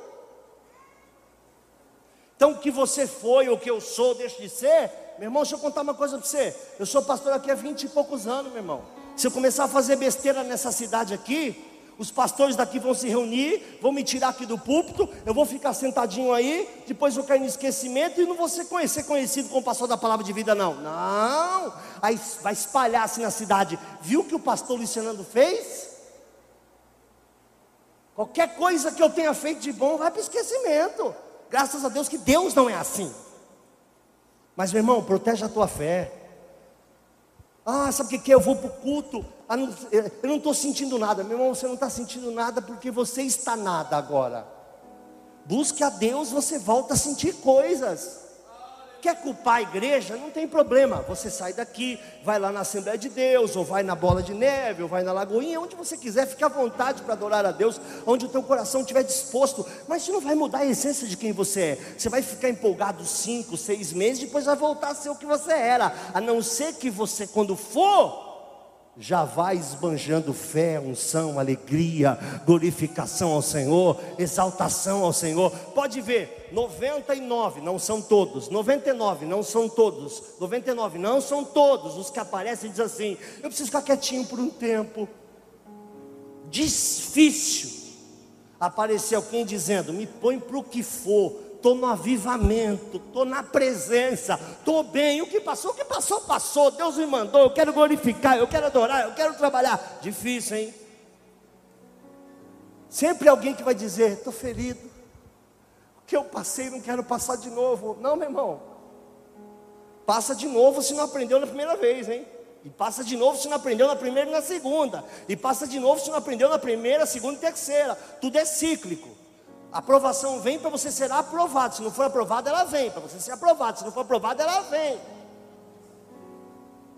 Então, o que você foi, o que eu sou, deixa de ser, meu irmão, deixa eu contar uma coisa para você. Eu sou pastor aqui há vinte e poucos anos, meu irmão. Se eu começar a fazer besteira nessa cidade aqui, os pastores daqui vão se reunir, vão me tirar aqui do púlpito, eu vou ficar sentadinho aí, depois vou cair no esquecimento e não vou ser conhecido como pastor da palavra de vida, não. Não, aí vai espalhar-se na cidade. Viu o que o pastor Luciano fez? Qualquer coisa que eu tenha feito de bom vai para esquecimento. Graças a Deus que Deus não é assim. Mas, meu irmão, protege a tua fé. Ah, sabe o que, é? Eu vou para o culto. Eu não estou sentindo nada. Meu irmão, você não está sentindo nada porque você está nada agora. Busque a Deus, você volta a sentir coisas. Quer culpar a igreja? Não tem problema. Você sai daqui, vai lá na Assembleia de Deus, ou vai na Bola de Neve, ou vai na Lagoinha, onde você quiser, fique à vontade para adorar a Deus, onde o teu coração estiver disposto. Mas isso não vai mudar a essência de quem você é. Você vai ficar empolgado cinco, seis meses, depois vai voltar a ser o que você era. A não ser que você, quando for já vai esbanjando fé, unção, alegria, glorificação ao Senhor, exaltação ao Senhor. Pode ver, 99 não são todos, 99 não são todos, 99 não são todos os que aparecem e dizem assim: eu preciso ficar quietinho por um tempo. Difícil aparecer alguém dizendo: me põe para o que for, estou no avivamento, estou na presença, estou bem. O que passou, o que passou, passou. Deus me mandou, eu quero glorificar, eu quero adorar, eu quero trabalhar. Difícil, hein? Sempre alguém que vai dizer: estou ferido. O que eu passei, não quero passar de novo. Não, meu irmão. Passa de novo se não aprendeu na primeira vez, hein? E passa de novo se não aprendeu na primeira e na segunda. E passa de novo se não aprendeu na primeira, segunda e terceira. Tudo é cíclico. A aprovação vem para você ser aprovado. Se não for aprovado, ela vem. Para você ser aprovado. Se não for aprovado, ela vem.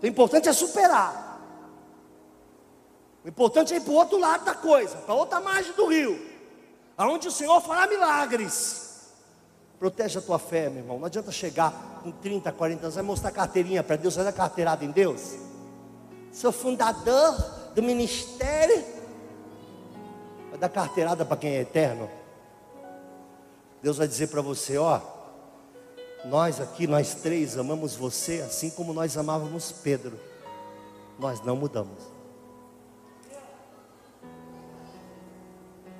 O importante é superar. O importante é ir para o outro lado da coisa, para outra margem do rio, aonde o Senhor fará milagres. Protege a tua fé, meu irmão. Não adianta chegar com 30, 40 anos, vai mostrar carteirinha para Deus, vai dar carteirada em Deus. Sou fundador do ministério. Vai dar carteirada para quem é eterno. Deus vai dizer para você: ó, nós aqui, nós três, amamos você assim como nós amávamos Pedro, nós não mudamos.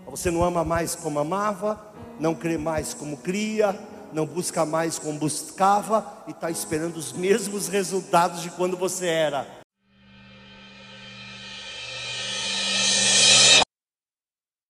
Você não ama mais como amava, não crê mais como cria, não busca mais como buscava e está esperando os mesmos resultados de quando você era.